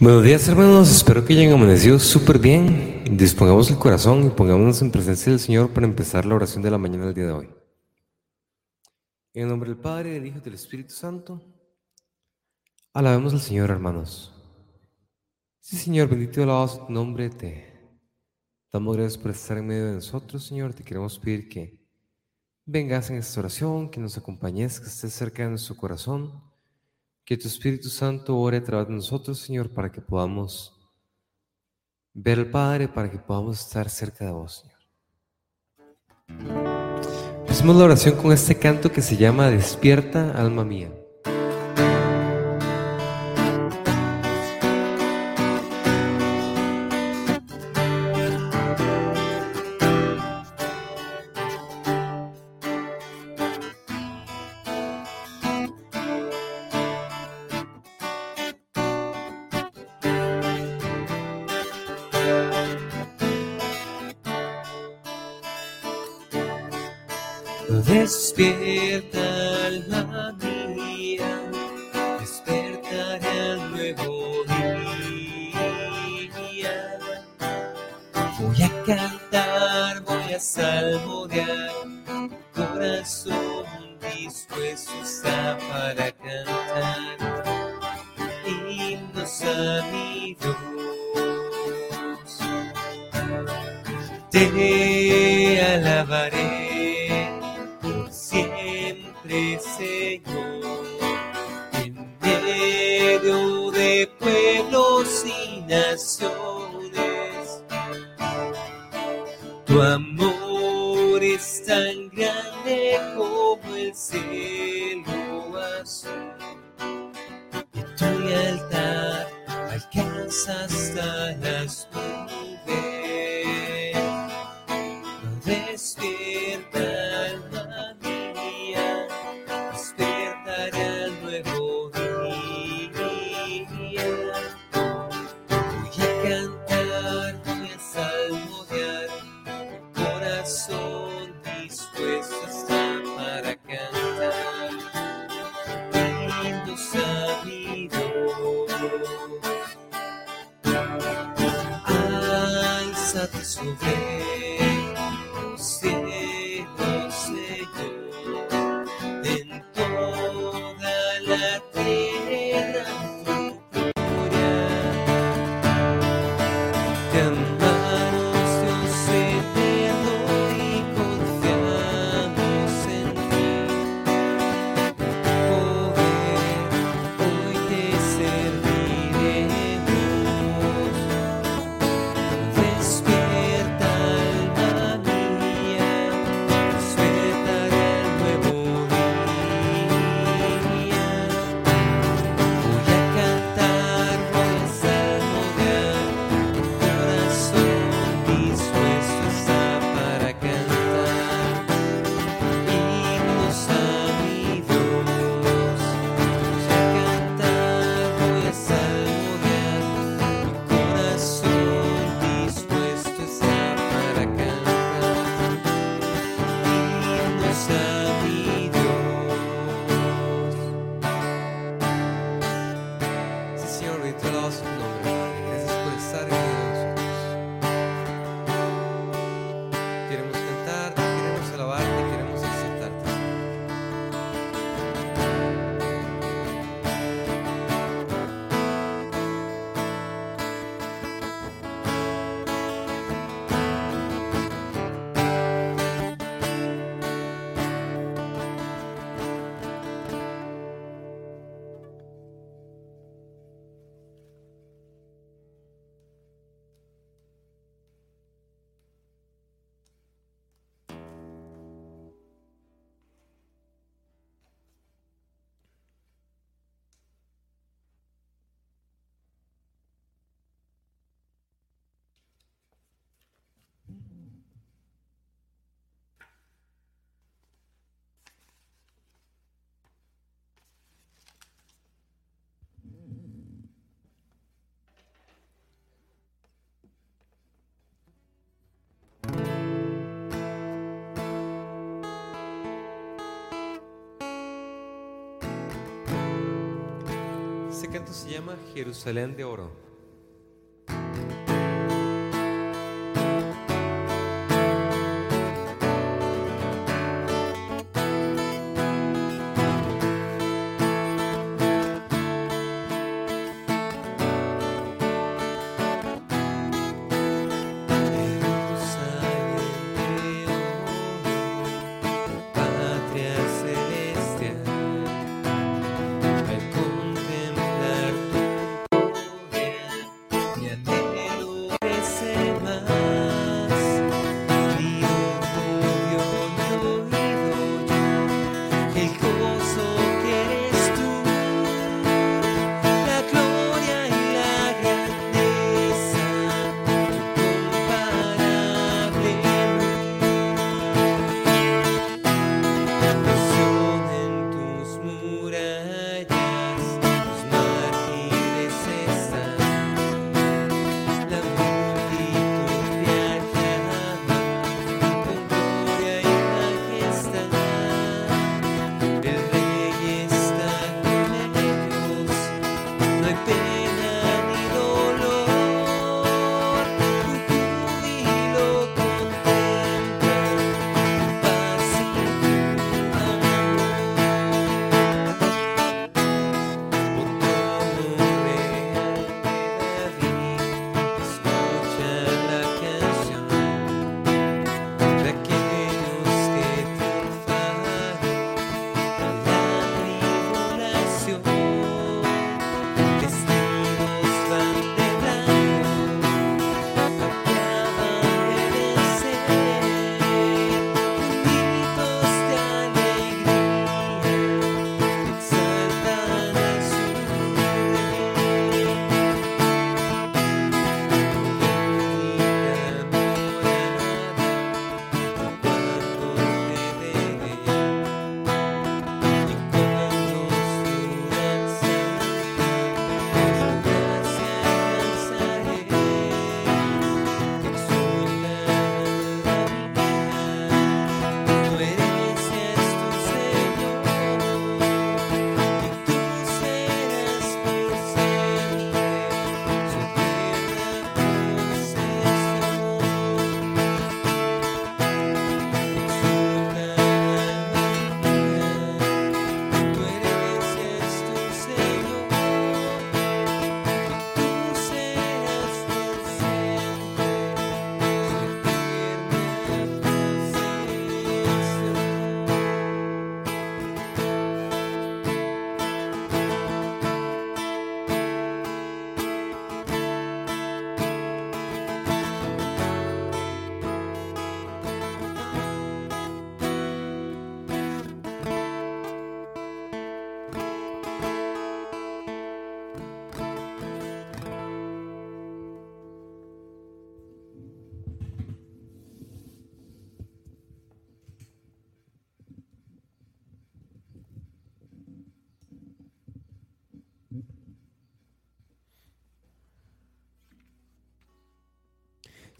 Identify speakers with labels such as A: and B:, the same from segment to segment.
A: Buenos días hermanos, espero que hayan amanecido súper bien. Dispongamos el corazón y pongámonos en presencia del Señor para empezar la oración de la mañana del día de hoy. En el nombre del Padre, del Hijo y del Espíritu Santo, alabemos al Señor hermanos. Sí Señor, bendito y alabado tu nombre, te damos gracias por estar en medio de nosotros, Señor. Te queremos pedir que vengas en esta oración, que nos acompañes, que estés cerca de nuestro corazón que tu Espíritu Santo ore a través de nosotros, Señor, para que podamos ver al Padre, para que podamos estar cerca de vos, Señor. Hacemos la oración con este canto que se llama Despierta, alma mía.
B: Despierta, como el cielo azul, y tu lealtad alcanza hasta las nubes.
A: Canto se llama Jerusalén de Oro.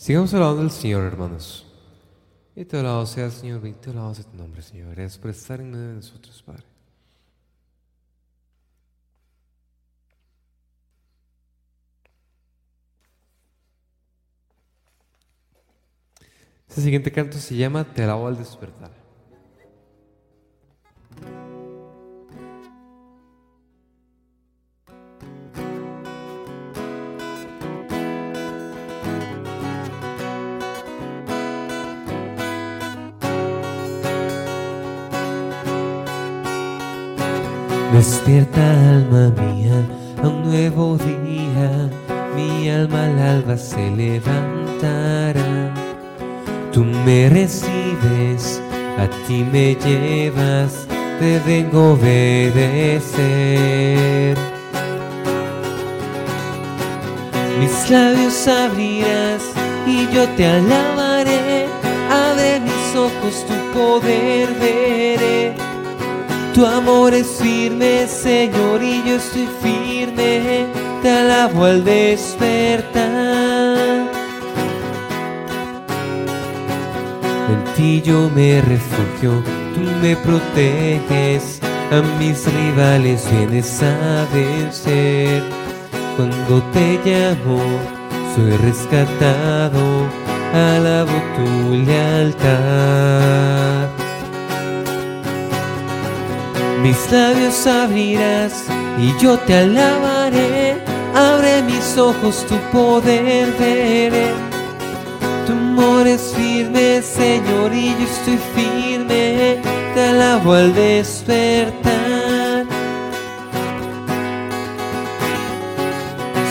A: Sigamos alabando al Señor, hermanos. Y te alabado sea, Señor, bendito alabado sea tu nombre, Señor. Gracias por estar en medio de nosotros, Padre. Este siguiente canto se llama Te alabo al despertar.
B: Despierta alma mía a un nuevo día, mi alma al alba se levantará. Tú me recibes, a ti me llevas, te vengo a obedecer. Mis labios abrirás y yo te alabaré, abre mis ojos, tu poder veré. Tu amor es firme, Señor, y yo estoy firme, te alabo al despertar. En ti yo me refugio, tú me proteges, a mis rivales vienes a vencer. Cuando te llamo, soy rescatado, alabo tu lealtad. Mis labios abrirás y yo te alabaré. Abre mis ojos, tu poder veré. Tu amor es firme, Señor, y yo estoy firme. te alabo al despertar.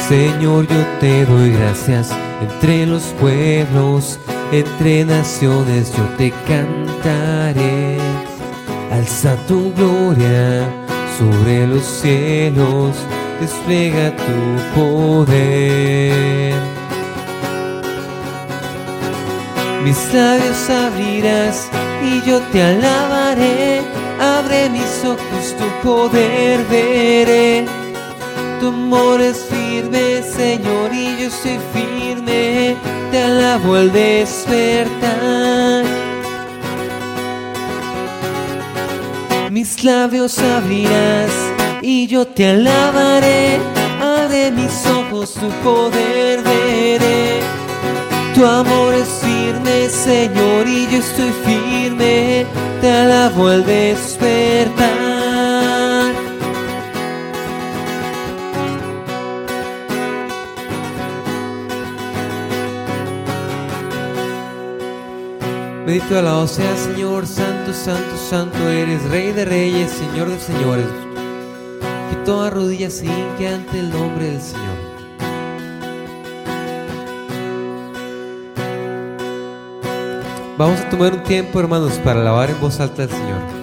B: Señor, yo te doy gracias entre los pueblos, entre naciones yo te cantaré. Alza tu gloria sobre los cielos, despliega tu poder. Mis labios abrirás y yo te alabaré. Abre mis ojos, tu poder veré. Tu amor es firme, Señor, y yo soy firme. Te alabo al despertar. Mis labios abrirás y yo te alabaré. Abre mis ojos, tu poder veré. Tu amor es firme, Señor, y yo estoy firme. Te alabo al despertar. Bendito alabado sea, Señor, santo, santo, santo eres, Rey de reyes, Señor de señores. Que toda rodilla se hinque ante el nombre del Señor. Vamos a tomar un tiempo, hermanos, para alabar en voz alta al Señor.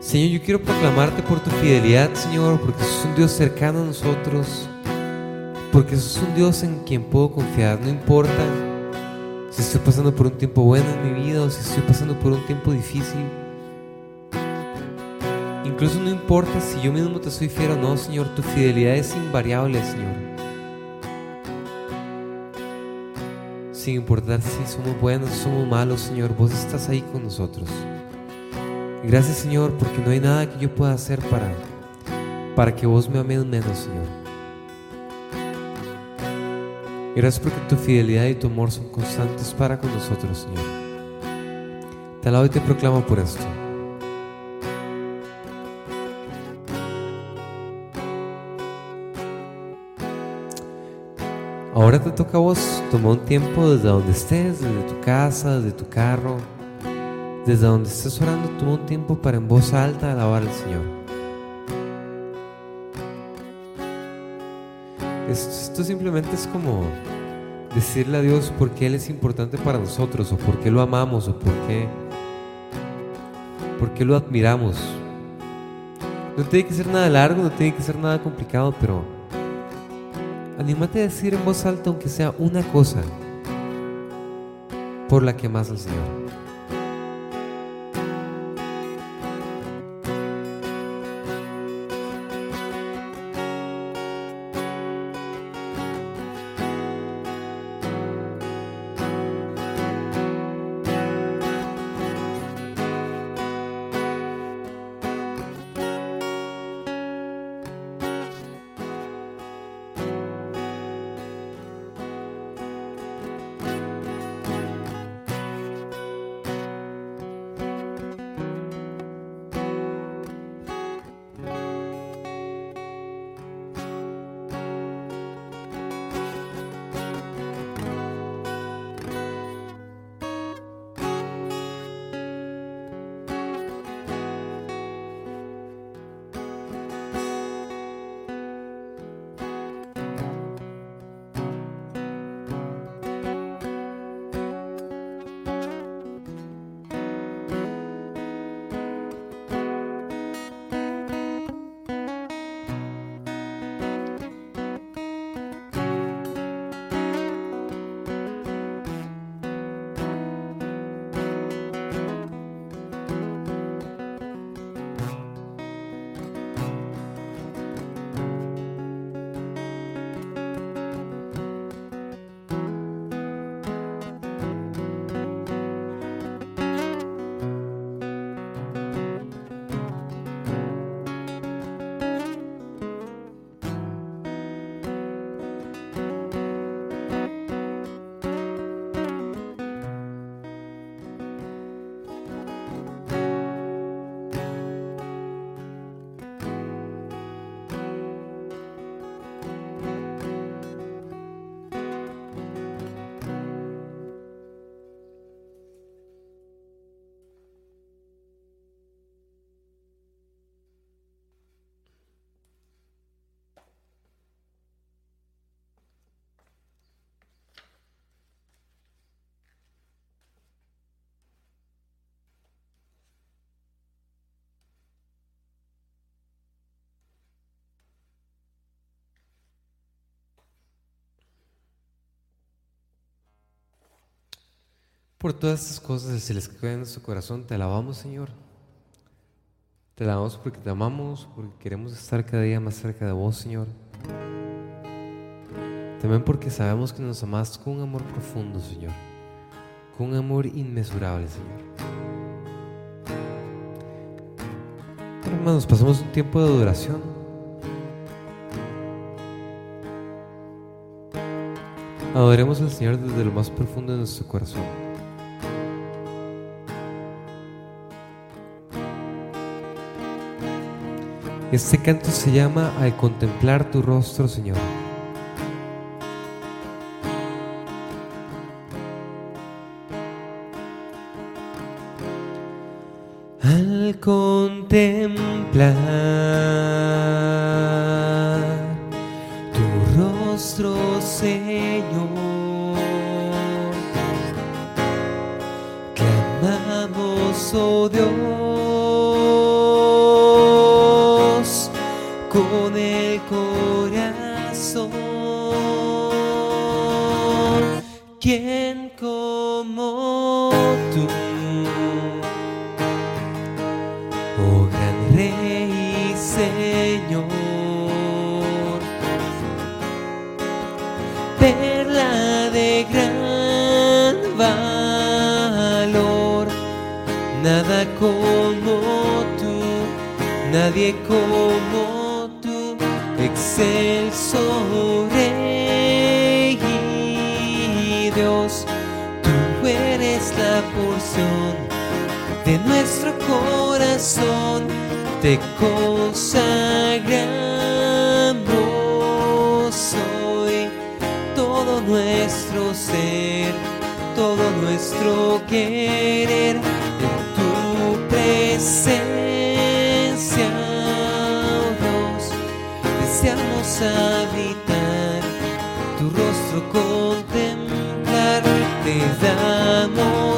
B: Señor, yo quiero proclamarte por tu fidelidad, Señor, porque sos un Dios cercano a nosotros, porque sos un Dios en quien puedo confiar, no importa si estoy pasando por un tiempo bueno en mi vida o si estoy pasando por un tiempo difícil. Incluso no importa si yo mismo te soy fiel o no, Señor, tu fidelidad es invariable, Señor. Sin importar si somos buenos o somos malos, Señor, vos estás ahí con nosotros. Gracias, Señor, porque no hay nada que yo pueda hacer para, para que vos me ames menos, Señor. Gracias porque tu fidelidad y tu amor son constantes para con nosotros, Señor. Te alabo y te proclamo por esto. Ahora te toca a vos, toma un tiempo desde donde estés, desde tu casa, desde tu carro, desde donde estés orando, toma un tiempo para en voz alta alabar al Señor. Esto, simplemente es como decirle a Dios por qué Él es importante para nosotros, o por qué lo amamos, o por qué, por qué lo admiramos. No tiene que ser nada largo, no tiene que ser nada complicado, pero anímate a decir en voz alta, aunque sea una cosa, por la que amas al Señor.
A: Por todas estas cosas se les quedan en nuestro corazón, te alabamos, Señor. Te alabamos porque te amamos, porque queremos estar cada día más cerca de vos, Señor. También porque sabemos que nos amas con un amor profundo, Señor. Con un amor inmesurable, Señor. hermanos, pasamos un tiempo de adoración. Adoremos al Señor desde lo más profundo de nuestro corazón. Este canto se llama Al contemplar tu rostro, Señor.
B: Porción de nuestro corazón, te consagramos hoy todo nuestro ser, todo nuestro querer en tu presencia habitar, tu rostro contemplar, te damos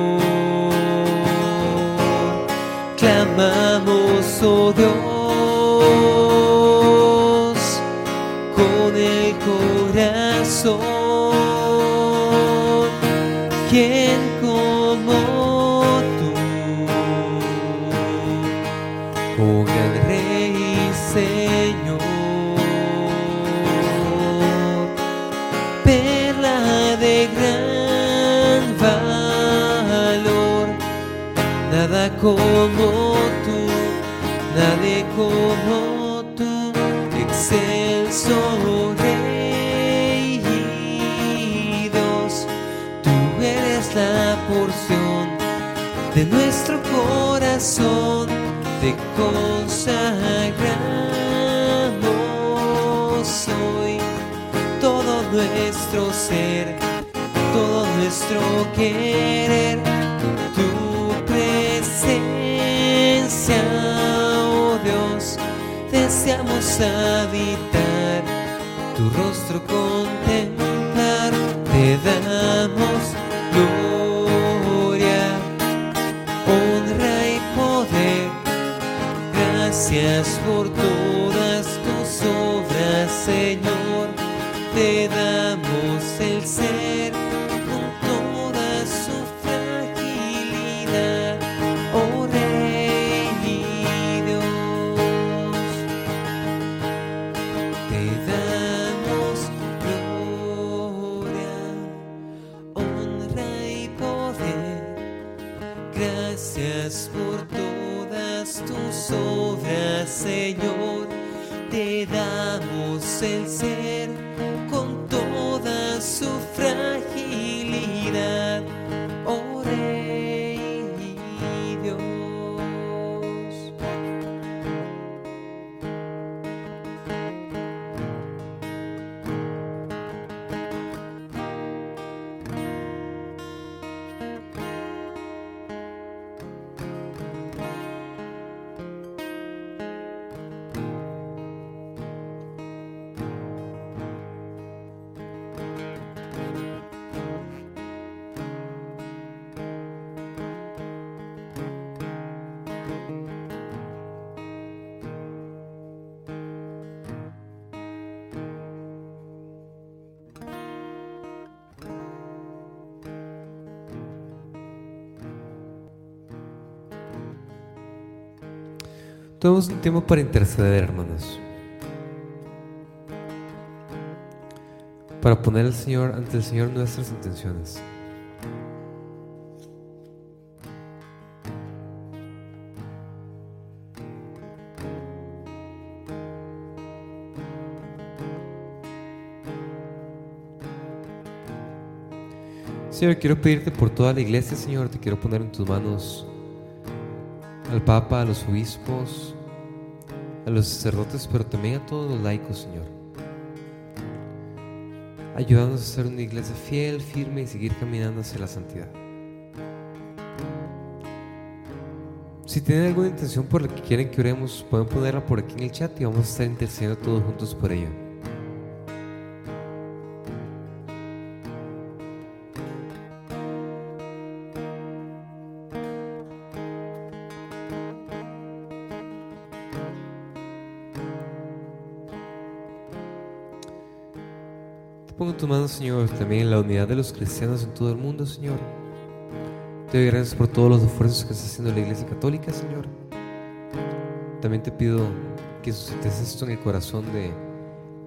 B: Clamamos, oh como tú, nadie como tú, excelso Rey Dios, tú eres la porción de nuestro corazón, te consagramos hoy. Todo nuestro ser, todo nuestro querer deseamos habitar tu rostro contemplar, te damos gloria, honra y poder. Gracias por todas tus obras, Señor, te damos Tomemos un tiempo para interceder, hermanos. Para poner al Señor ante el Señor nuestras intenciones. Señor, quiero pedirte por toda la iglesia, Señor, te quiero poner en tus manos al Papa, a los obispos, a los sacerdotes, pero también a todos los laicos, Señor. Ayúdanos a ser una iglesia fiel, firme y seguir caminando hacia la santidad. Si tienen alguna intención por la que quieren que oremos, pueden ponerla por aquí en el chat y vamos a estar intercediendo todos juntos por ello. Tu mano, Señor, también en la unidad de los cristianos en todo el mundo, Señor. Te doy gracias por todos los esfuerzos que está haciendo la Iglesia Católica, Señor. También te pido que suscites esto en el corazón de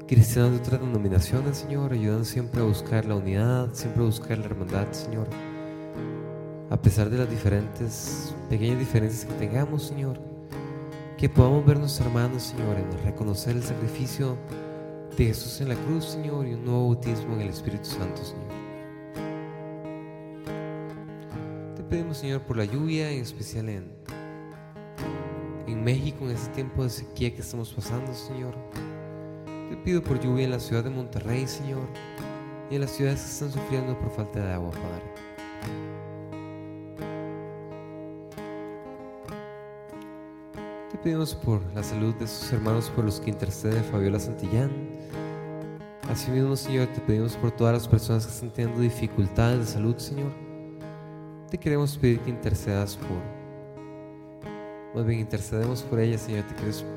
B: cristianos de otras denominaciones, Señor, ayudando siempre a buscar la unidad, siempre a buscar la hermandad, Señor. A pesar de las diferentes, pequeñas diferencias que tengamos, Señor, que podamos vernos hermanos, Señor, en reconocer el sacrificio de Jesús en la cruz, Señor, y un nuevo bautismo en el Espíritu Santo, Señor. Te pedimos, Señor, por la lluvia, en especial en, en México, en este tiempo de sequía que estamos pasando, Señor. Te pido por lluvia en la ciudad de Monterrey, Señor, y en las ciudades que están sufriendo por falta de agua, Padre. Te pedimos por la salud de sus hermanos por los que intercede Fabiola Santillán. Asimismo, Señor, te pedimos por todas las personas que están teniendo dificultades de salud, Señor. Te queremos pedir que intercedas por, más bien intercedemos por ellas, Señor.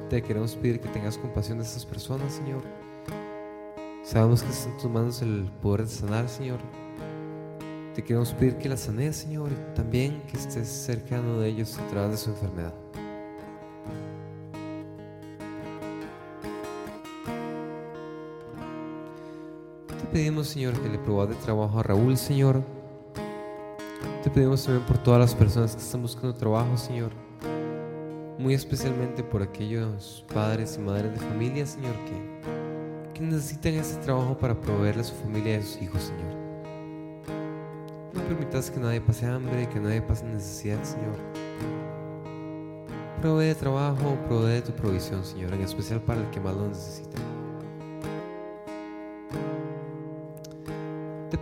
B: Te, queremos pedir que tengas compasión de estas personas, Señor. Sabemos que está en tus manos el poder de sanar, Señor. Te queremos pedir que las sanes, Señor, y también que estés cercano de ellos a través de su enfermedad. Pedimos, Señor, que le de trabajo a Raúl, Señor. Te pedimos también por todas las personas que están buscando trabajo, Señor. Muy especialmente por aquellos padres y madres de familia, Señor, que, que necesitan ese trabajo para proveerle a su familia y a sus hijos, Señor. No permitas que nadie pase hambre, que nadie pase necesidad, Señor. Provee de trabajo, provee de tu provisión, Señor, en especial para el que más lo necesita.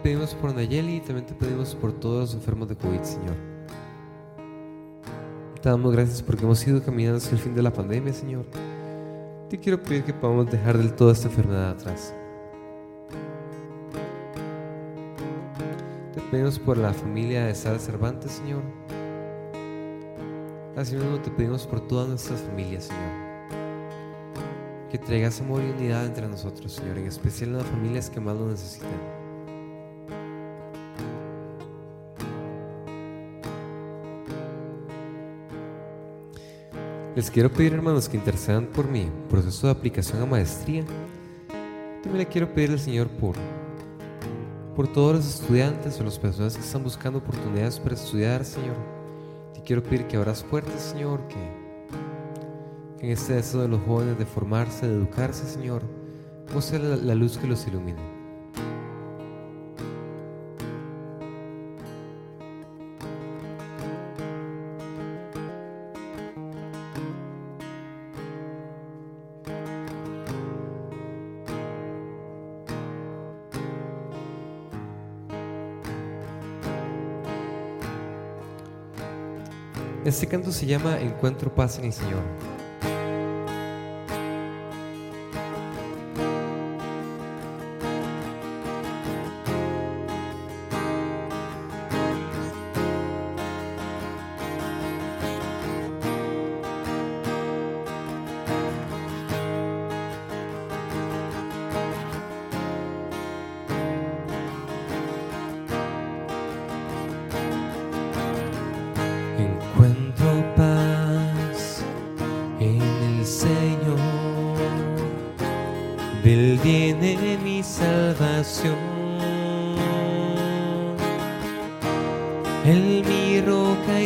B: Pedimos por Nayeli y también te pedimos por todos los enfermos de COVID, Señor. Te damos gracias porque hemos ido caminando hacia el fin de la pandemia, Señor. Te quiero pedir que podamos dejar del todo esta enfermedad atrás. Te pedimos por la familia de Sara Cervantes, Señor. Asimismo te pedimos por todas nuestras familias, Señor. Que traigas amor y unidad entre nosotros, Señor, en especial en las familias que más lo necesitan. Les quiero pedir, hermanos, que intercedan por mi proceso de aplicación a maestría. También le quiero pedir al Señor por, por todos los estudiantes o las personas que están buscando oportunidades para estudiar, Señor. Te quiero pedir que abras puertas, Señor, que, en este deseo de los jóvenes de formarse, de educarse, Señor, sea la luz que los ilumine. Este canto se llama Encuentro paz en el Señor.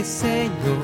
B: Señor.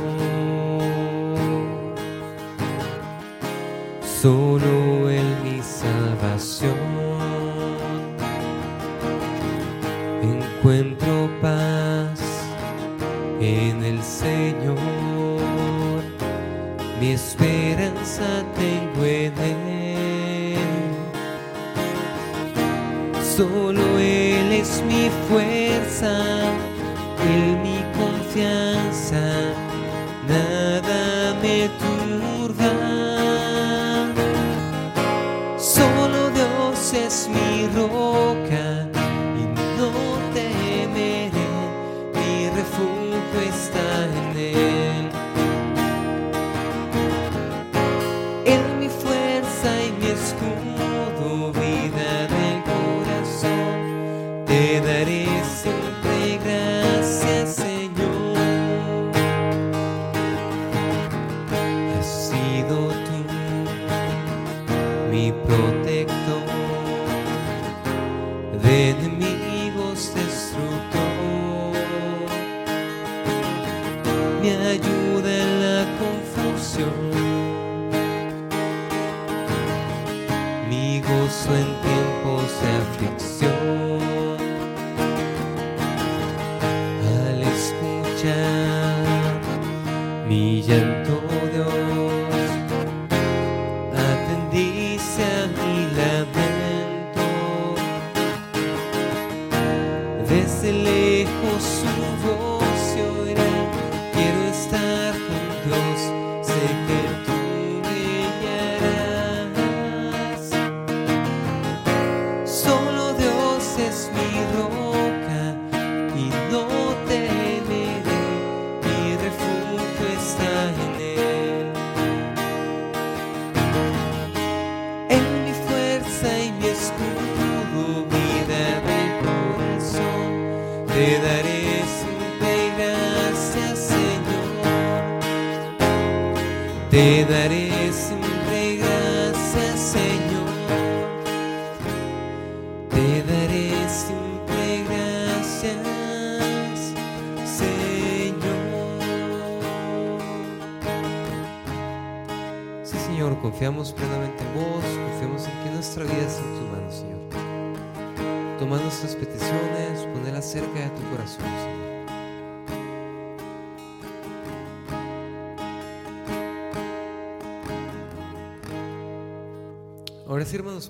B: school.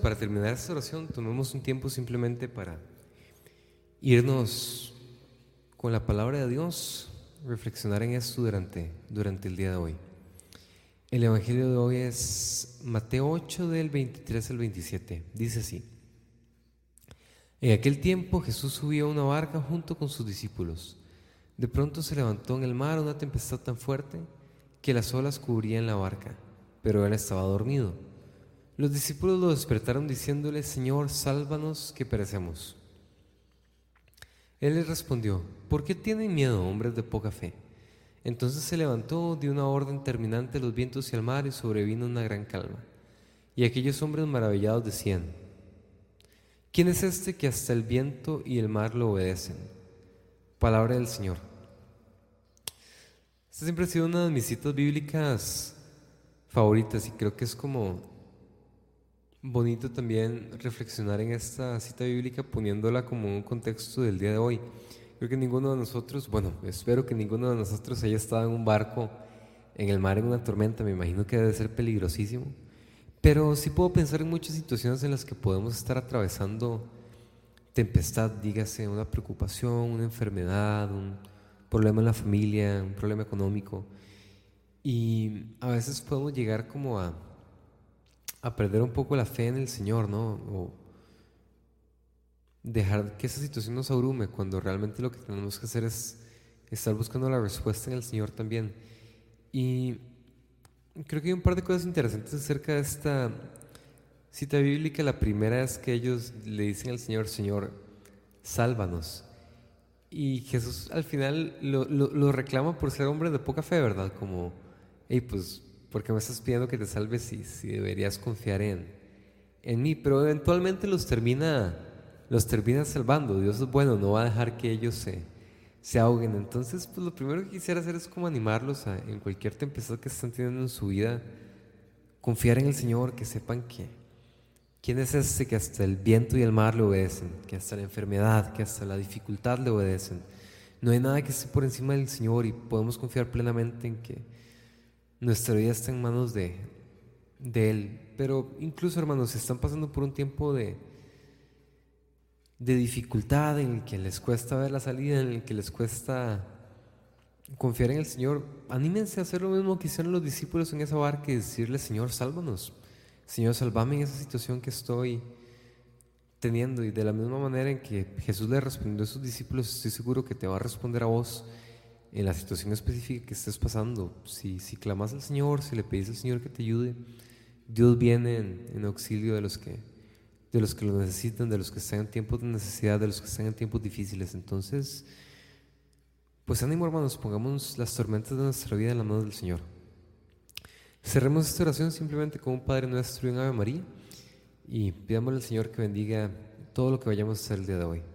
B: Para terminar esta oración, tomemos un tiempo simplemente para irnos con la palabra de Dios, reflexionar en esto durante, durante el día de hoy. El Evangelio de hoy es Mateo 8 del 23 al 27. Dice así. En aquel tiempo Jesús subió a una barca junto con sus discípulos. De pronto se levantó en el mar una tempestad tan fuerte que las olas cubrían la barca, pero él estaba dormido. Los discípulos lo despertaron diciéndole, Señor, sálvanos que perecemos. Él les respondió, ¿por qué tienen miedo, hombres de poca fe? Entonces se levantó, dio una orden terminante a los vientos y al mar y sobrevino una gran calma. Y aquellos hombres maravillados decían, ¿quién es este que hasta el viento y el mar lo obedecen? Palabra del Señor. Esta siempre ha sido una de mis citas bíblicas favoritas y creo que es como bonito también reflexionar en esta cita bíblica poniéndola como un contexto del día de hoy. Creo que ninguno de nosotros, bueno, espero que ninguno de nosotros haya estado en un barco en el mar en una tormenta, me imagino que debe ser peligrosísimo. Pero sí puedo pensar en muchas situaciones en las que podemos estar atravesando tempestad, dígase una preocupación, una enfermedad, un problema en la familia, un problema económico. Y a veces podemos llegar como a, a perder un poco la fe en el Señor, ¿no? O dejar que esa situación nos abrume cuando realmente lo que tenemos que hacer es estar buscando la respuesta en el Señor también. Y creo que hay un par de cosas interesantes acerca de esta cita bíblica. La primera es que ellos le dicen al Señor, Señor, sálvanos. Y Jesús al final lo, lo, lo reclama por ser hombre de poca fe, ¿verdad? Como, hey, pues porque me estás pidiendo que te salves y si deberías confiar en, en mí, pero eventualmente los termina, los termina salvando. Dios es bueno, no va a dejar que ellos se, se ahoguen. Entonces, pues lo primero que quisiera hacer es como animarlos a, en cualquier tempestad que están teniendo en su vida, confiar en el Señor, que sepan que quién es ese que hasta el viento y el mar le obedecen, que hasta la enfermedad, que hasta la dificultad le obedecen. No hay nada que esté por encima del Señor y podemos confiar plenamente en que nuestra vida está en manos de, de Él. Pero incluso, hermanos, si están pasando por un tiempo de, de dificultad, en el que les cuesta ver la salida, en el que les cuesta confiar en el Señor, anímense a hacer lo mismo que hicieron los discípulos en esa barca y decirle, Señor, sálvanos. Señor, salvame en esa situación que estoy teniendo. Y de la misma manera en que Jesús le respondió a sus discípulos, estoy seguro que te va a responder a vos en la situación específica que estés pasando. Si, si clamas al Señor, si le pedís al Señor que te ayude, Dios viene en, auxilio de los, que, de los que lo necesitan, de los que están en tiempos de necesidad, de los que están en tiempos difíciles. Entonces, pues ánimo hermanos, pongamos las tormentas de nuestra vida en la mano del Señor. Cerremos esta oración simplemente con un Padre nuestro y un Ave María y pidámosle al Señor que bendiga todo lo que vayamos a hacer el día de hoy.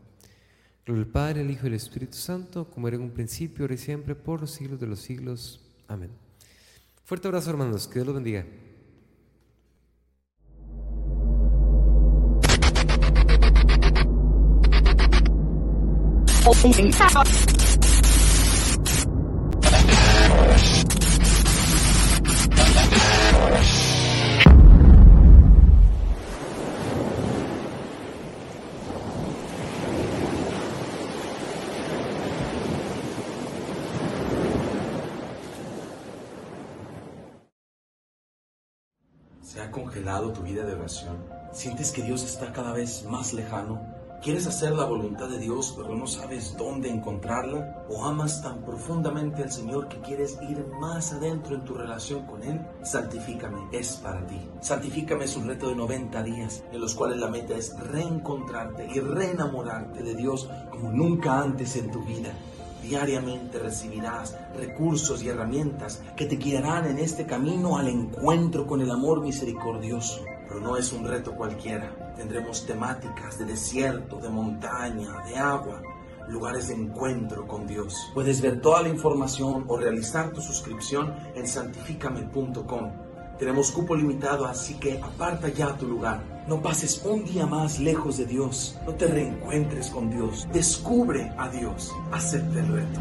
B: Gloria al Padre, al Hijo y al Espíritu Santo, como era en un principio, ahora y siempre, por los siglos de los siglos. Amén. Fuerte abrazo, hermanos. Que Dios los bendiga.
C: Oración? ¿Sientes que Dios está cada vez más lejano? ¿Quieres hacer la voluntad de Dios pero no sabes dónde encontrarla? ¿O amas tan profundamente al Señor que quieres ir más adentro en tu relación con Él? Santifícame es para ti. Santifícame es un reto de 90 días en los cuales la meta es reencontrarte y reenamorarte de Dios como nunca antes en tu vida. Diariamente recibirás recursos y herramientas que te guiarán en este camino al encuentro con el amor misericordioso. Pero no es un reto cualquiera. Tendremos temáticas de desierto, de montaña, de agua, lugares de encuentro con Dios. Puedes ver toda la información o realizar tu suscripción en santificame.com. Tenemos cupo limitado, así que aparta ya tu lugar. No pases un día más lejos de Dios. No te reencuentres con Dios. Descubre a Dios. Acepta el reto.